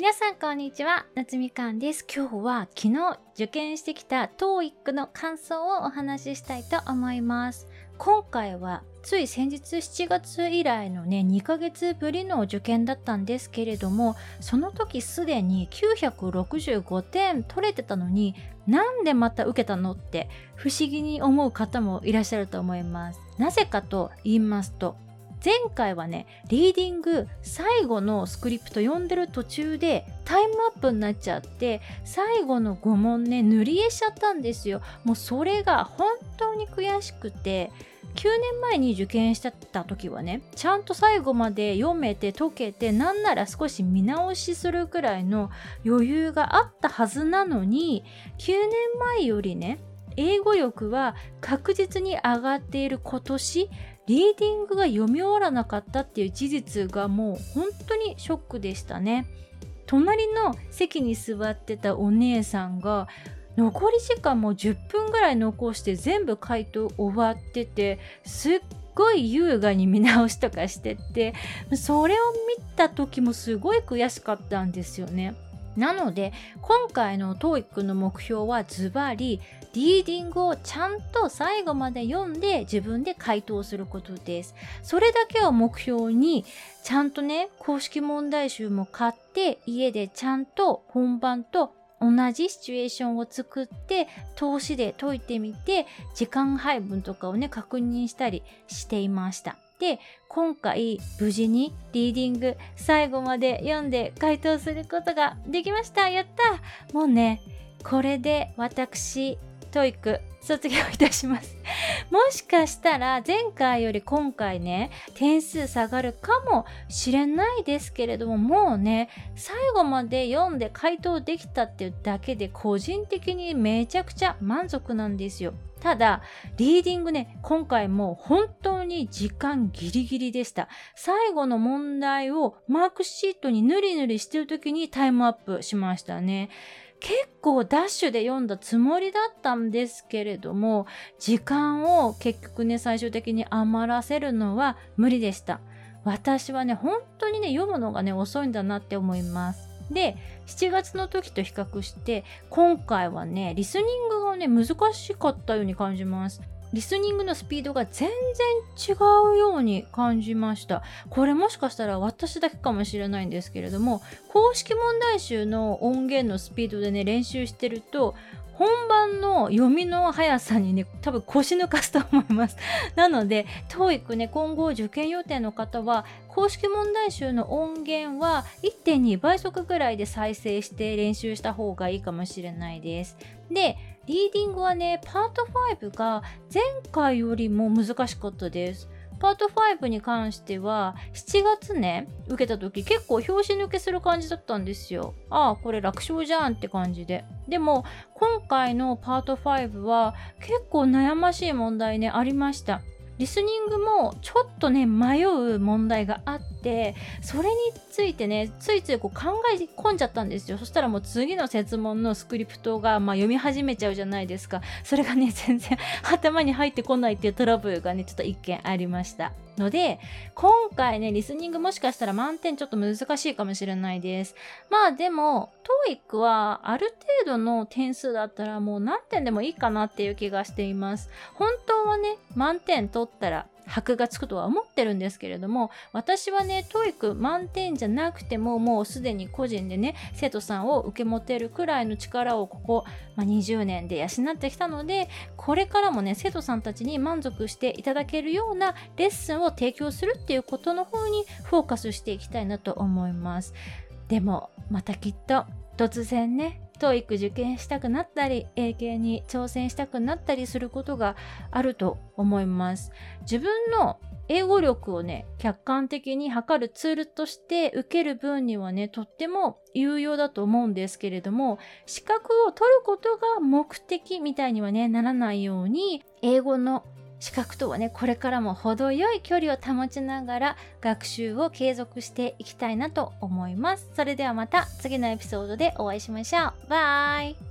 皆さんこんにちは夏みかんです。今日は昨日受験してきた TOEIC の感想をお話ししたいと思います。今回はつい先日7月以来のね2ヶ月ぶりの受験だったんですけれどもその時すでに965点取れてたのになんでまた受けたのって不思議に思う方もいらっしゃると思います。なぜかと言いますと前回はねリーディング最後のスクリプト読んでる途中でタイムアップになっちゃって最後の5問ね塗り絵しちゃったんですよ。もうそれが本当に悔しくて9年前に受験してた時はねちゃんと最後まで読めて解けてなんなら少し見直しするくらいの余裕があったはずなのに9年前よりね英語力は確実に上がっている今年リーディングが読み終わらなかったっていう事実がもう本当にショックでしたね隣の席に座ってたお姉さんが残り時間も10分ぐらい残して全部回答終わっててすっごい優雅に見直しとかしててそれを見た時もすごい悔しかったんですよね。なので今回の TOEIC の目標はズバリリーディングをちゃんと最後まで読んで自分で回答することです。それだけを目標にちゃんとね公式問題集も買って家でちゃんと本番と同じシチュエーションを作って投資で解いてみて時間配分とかをね確認したりしていました。で今回無事にリーディング最後まで読んで回答することができましたやったもうねこれで私 TOEIC 卒業いたします もしかしたら前回より今回ね点数下がるかもしれないですけれどももうね最後まで読んで回答できたっていうだけで個人的にめちゃくちゃ満足なんですよただ、リーディングね、今回も本当に時間ギリギリでした。最後の問題をマークシートにぬりぬりしてる時にタイムアップしましたね。結構ダッシュで読んだつもりだったんですけれども時間を結局ね最終的に余らせるのは無理でした。私はね本当にね読むのがね遅いんだなって思います。で7月の時と比較して今回はねリスニングがね難しかったように感じます。リスニングのスピードが全然違うように感じました。これもしかしたら私だけかもしれないんですけれども、公式問題集の音源のスピードでね、練習してると、本番の読みの速さにね、多分腰抜かすと思います。なので、TOEIC ね、今後受験予定の方は、公式問題集の音源は1.2倍速ぐらいで再生して練習した方がいいかもしれないです。で、リーディングはね、パート5が前回よりも難しかったです。パート5に関しては7月ね受けた時結構拍子抜けする感じだったんですよ。ああこれ楽勝じゃんって感じで。でも今回のパート5は結構悩ましい問題ねありました。リスニングもちょっとね迷う問題があってそれについてねついついこう考え込んじゃったんですよ。そしたらもう次の設問のスクリプトが、まあ、読み始めちゃうじゃないですか。それがね全然 頭に入ってこないっていうトラブルがねちょっと一件ありました。ので、今回ね、リスニングもしかしたら満点ちょっと難しいかもしれないです。まあでも、TOEIC はある程度の点数だったらもう何点でもいいかなっていう気がしています。本当はね、満点取ったら箔がつくとは思ってるんですけれども私はね TOEIC 満点じゃなくてももうすでに個人でね生徒さんを受け持てるくらいの力をここ、まあ、20年で養ってきたのでこれからもね生徒さんたちに満足していただけるようなレッスンを提供するっていうことの方にフォーカスしていきたいなと思います。でもまたきっと突然ね TOEIC 受験したくなったり英検に挑戦したくなったりすることがあると思います。自分の英語力をね客観的に測るツールとして受ける分にはねとっても有用だと思うんですけれども資格を取ることが目的みたいにはねならないように英語の資格とはねこれからも程よい距離を保ちながら学習を継続していきたいなと思います。それではまた次のエピソードでお会いしましょう。バイ。